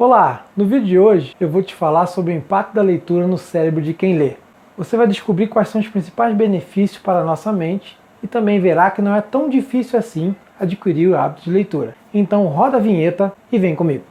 Olá! No vídeo de hoje eu vou te falar sobre o impacto da leitura no cérebro de quem lê. Você vai descobrir quais são os principais benefícios para a nossa mente e também verá que não é tão difícil assim adquirir o hábito de leitura. Então roda a vinheta e vem comigo.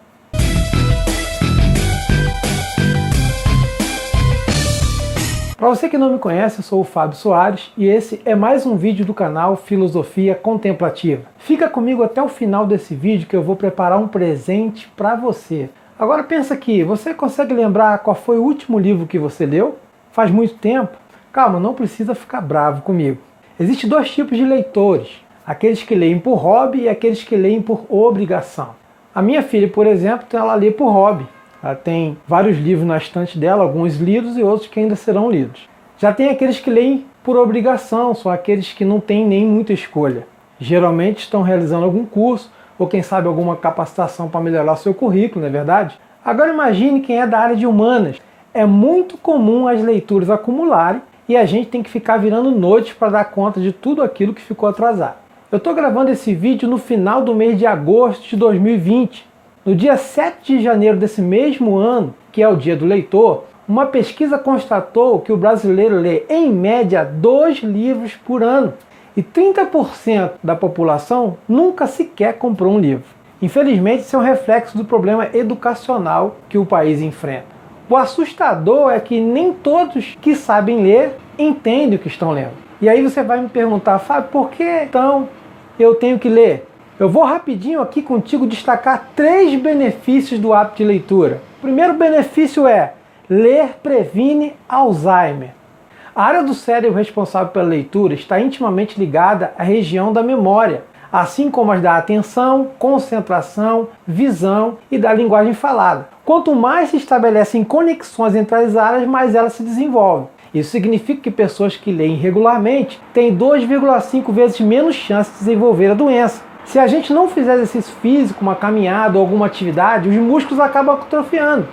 Para você que não me conhece, eu sou o Fábio Soares e esse é mais um vídeo do canal Filosofia Contemplativa. Fica comigo até o final desse vídeo que eu vou preparar um presente para você. Agora pensa aqui, você consegue lembrar qual foi o último livro que você leu? Faz muito tempo? Calma, não precisa ficar bravo comigo. Existem dois tipos de leitores: aqueles que leem por hobby e aqueles que leem por obrigação. A minha filha, por exemplo, ela lê por hobby. Ela tem vários livros na estante dela, alguns lidos e outros que ainda serão lidos. Já tem aqueles que leem por obrigação, são aqueles que não têm nem muita escolha. Geralmente estão realizando algum curso ou quem sabe alguma capacitação para melhorar seu currículo, não é verdade? Agora imagine quem é da área de humanas. É muito comum as leituras acumularem e a gente tem que ficar virando noite para dar conta de tudo aquilo que ficou atrasado. Eu estou gravando esse vídeo no final do mês de agosto de 2020. No dia 7 de janeiro desse mesmo ano, que é o dia do leitor, uma pesquisa constatou que o brasileiro lê, em média, dois livros por ano e 30% da população nunca sequer comprou um livro. Infelizmente, isso é um reflexo do problema educacional que o país enfrenta. O assustador é que nem todos que sabem ler entendem o que estão lendo. E aí você vai me perguntar, Fábio, por que então eu tenho que ler? Eu vou rapidinho aqui contigo destacar três benefícios do hábito de leitura. O primeiro benefício é ler previne Alzheimer. A área do cérebro responsável pela leitura está intimamente ligada à região da memória, assim como as da atenção, concentração, visão e da linguagem falada. Quanto mais se estabelecem conexões entre as áreas, mais elas se desenvolvem. Isso significa que pessoas que leem regularmente têm 2,5 vezes menos chance de desenvolver a doença. Se a gente não fizer exercício físico, uma caminhada ou alguma atividade, os músculos acabam atrofiando.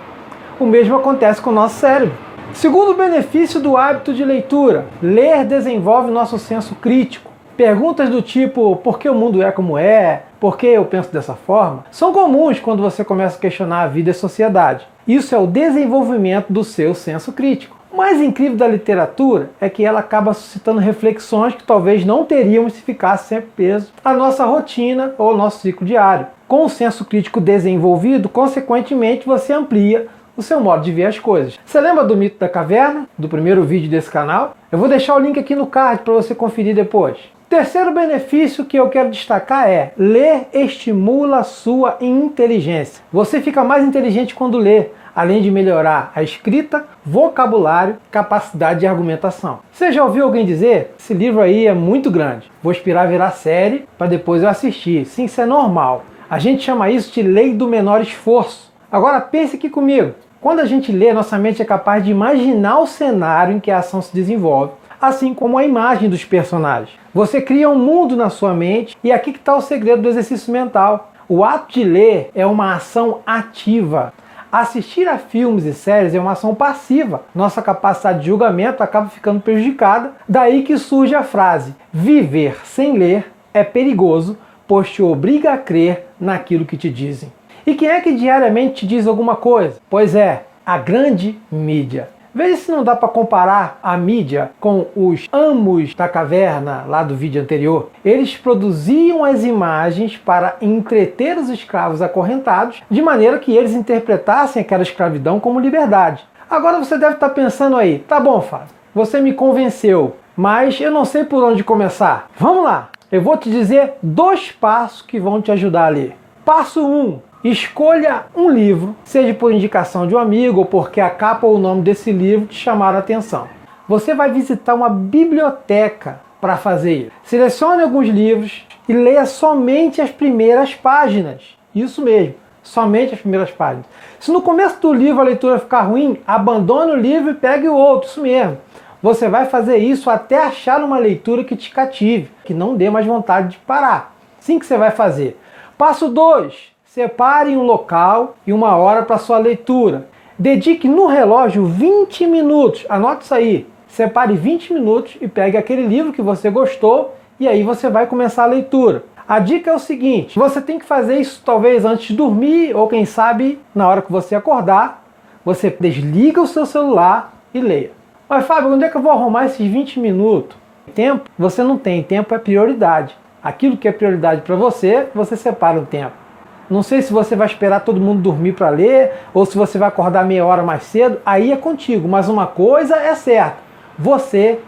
O mesmo acontece com o nosso cérebro. Segundo benefício do hábito de leitura, ler desenvolve nosso senso crítico. Perguntas do tipo por que o mundo é como é, por que eu penso dessa forma, são comuns quando você começa a questionar a vida e a sociedade. Isso é o desenvolvimento do seu senso crítico. O mais incrível da literatura é que ela acaba suscitando reflexões que talvez não teríamos se ficasse sempre preso à nossa rotina ou nosso ciclo diário. Com o senso crítico desenvolvido, consequentemente, você amplia o seu modo de ver as coisas. Você lembra do mito da caverna, do primeiro vídeo desse canal? Eu vou deixar o link aqui no card para você conferir depois. Terceiro benefício que eu quero destacar é ler estimula a sua inteligência. Você fica mais inteligente quando lê, além de melhorar a escrita, vocabulário, capacidade de argumentação. Você já ouviu alguém dizer? Esse livro aí é muito grande. Vou esperar virar série para depois eu assistir. Sim, isso é normal. A gente chama isso de lei do menor esforço. Agora pense aqui comigo. Quando a gente lê, nossa mente é capaz de imaginar o cenário em que a ação se desenvolve, assim como a imagem dos personagens. Você cria um mundo na sua mente e aqui que está o segredo do exercício mental. O ato de ler é uma ação ativa. Assistir a filmes e séries é uma ação passiva. Nossa capacidade de julgamento acaba ficando prejudicada. Daí que surge a frase: viver sem ler é perigoso, pois te obriga a crer naquilo que te dizem. E quem é que diariamente te diz alguma coisa? Pois é, a grande mídia. Veja se não dá para comparar a mídia com os amos da caverna lá do vídeo anterior. Eles produziam as imagens para entreter os escravos acorrentados, de maneira que eles interpretassem aquela escravidão como liberdade. Agora você deve estar pensando aí, tá bom, Fábio, você me convenceu, mas eu não sei por onde começar. Vamos lá, eu vou te dizer dois passos que vão te ajudar a ler. Passo 1: um, Escolha um livro, seja por indicação de um amigo ou porque a capa ou o nome desse livro te chamaram a atenção. Você vai visitar uma biblioteca para fazer isso. Selecione alguns livros e leia somente as primeiras páginas. Isso mesmo, somente as primeiras páginas. Se no começo do livro a leitura ficar ruim, abandone o livro e pegue o outro. Isso mesmo. Você vai fazer isso até achar uma leitura que te cative, que não dê mais vontade de parar. Assim que você vai fazer. Passo 2 Separe um local e uma hora para sua leitura. Dedique no relógio 20 minutos. Anote isso aí. Separe 20 minutos e pegue aquele livro que você gostou e aí você vai começar a leitura. A dica é o seguinte: você tem que fazer isso talvez antes de dormir, ou quem sabe na hora que você acordar, você desliga o seu celular e leia. Mas Fábio, onde é que eu vou arrumar esses 20 minutos? Tempo? Você não tem, tempo é prioridade. Aquilo que é prioridade para você, você separa um tempo. Não sei se você vai esperar todo mundo dormir para ler ou se você vai acordar meia hora mais cedo, aí é contigo. Mas uma coisa é certa: você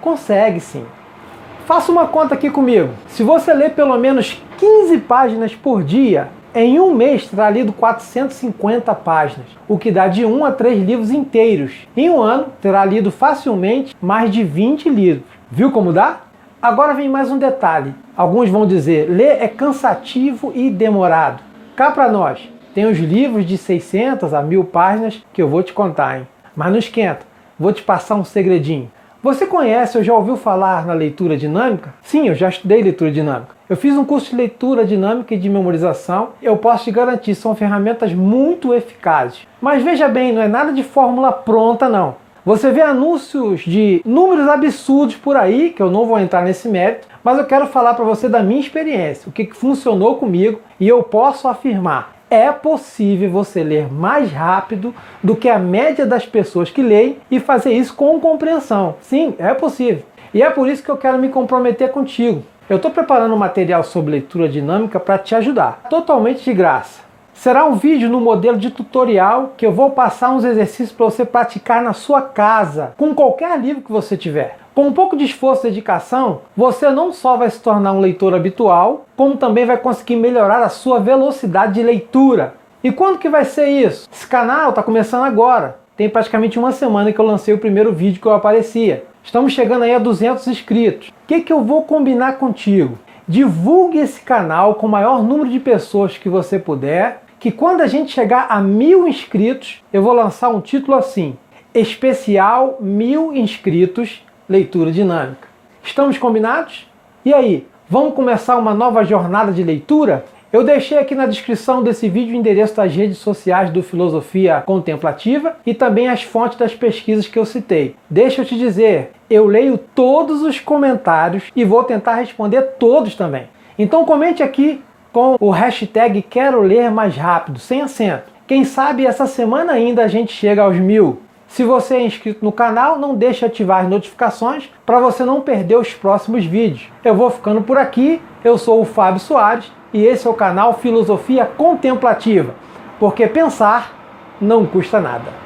consegue sim. Faça uma conta aqui comigo. Se você ler pelo menos 15 páginas por dia, em um mês terá lido 450 páginas, o que dá de 1 a 3 livros inteiros. Em um ano terá lido facilmente mais de 20 livros. Viu como dá? Agora vem mais um detalhe. Alguns vão dizer: ler é cansativo e demorado. Cá para nós, tem os livros de 600 a 1000 páginas que eu vou te contar, hein? Mas não esquenta, vou te passar um segredinho. Você conhece ou já ouviu falar na leitura dinâmica? Sim, eu já estudei leitura dinâmica. Eu fiz um curso de leitura dinâmica e de memorização. Eu posso te garantir, são ferramentas muito eficazes. Mas veja bem, não é nada de fórmula pronta não. Você vê anúncios de números absurdos por aí, que eu não vou entrar nesse mérito, mas eu quero falar para você da minha experiência, o que funcionou comigo e eu posso afirmar é possível você ler mais rápido do que a média das pessoas que leem e fazer isso com compreensão. Sim, é possível. E é por isso que eu quero me comprometer contigo. Eu estou preparando um material sobre leitura dinâmica para te ajudar, totalmente de graça. Será um vídeo no modelo de tutorial que eu vou passar uns exercícios para você praticar na sua casa, com qualquer livro que você tiver. Com um pouco de esforço e dedicação, você não só vai se tornar um leitor habitual, como também vai conseguir melhorar a sua velocidade de leitura. E quando que vai ser isso? Esse canal está começando agora. Tem praticamente uma semana que eu lancei o primeiro vídeo que eu aparecia. Estamos chegando aí a 200 inscritos. O que, que eu vou combinar contigo? Divulgue esse canal com o maior número de pessoas que você puder, que quando a gente chegar a mil inscritos, eu vou lançar um título assim: Especial Mil Inscritos leitura dinâmica. Estamos combinados? E aí, vamos começar uma nova jornada de leitura? Eu deixei aqui na descrição desse vídeo o endereço das redes sociais do Filosofia Contemplativa e também as fontes das pesquisas que eu citei. Deixa eu te dizer, eu leio todos os comentários e vou tentar responder todos também. Então comente aqui com o hashtag Quero Ler Mais Rápido, sem acento. Quem sabe essa semana ainda a gente chega aos mil. Se você é inscrito no canal, não deixe de ativar as notificações para você não perder os próximos vídeos. Eu vou ficando por aqui, eu sou o Fábio Soares e esse é o canal Filosofia Contemplativa, porque pensar não custa nada.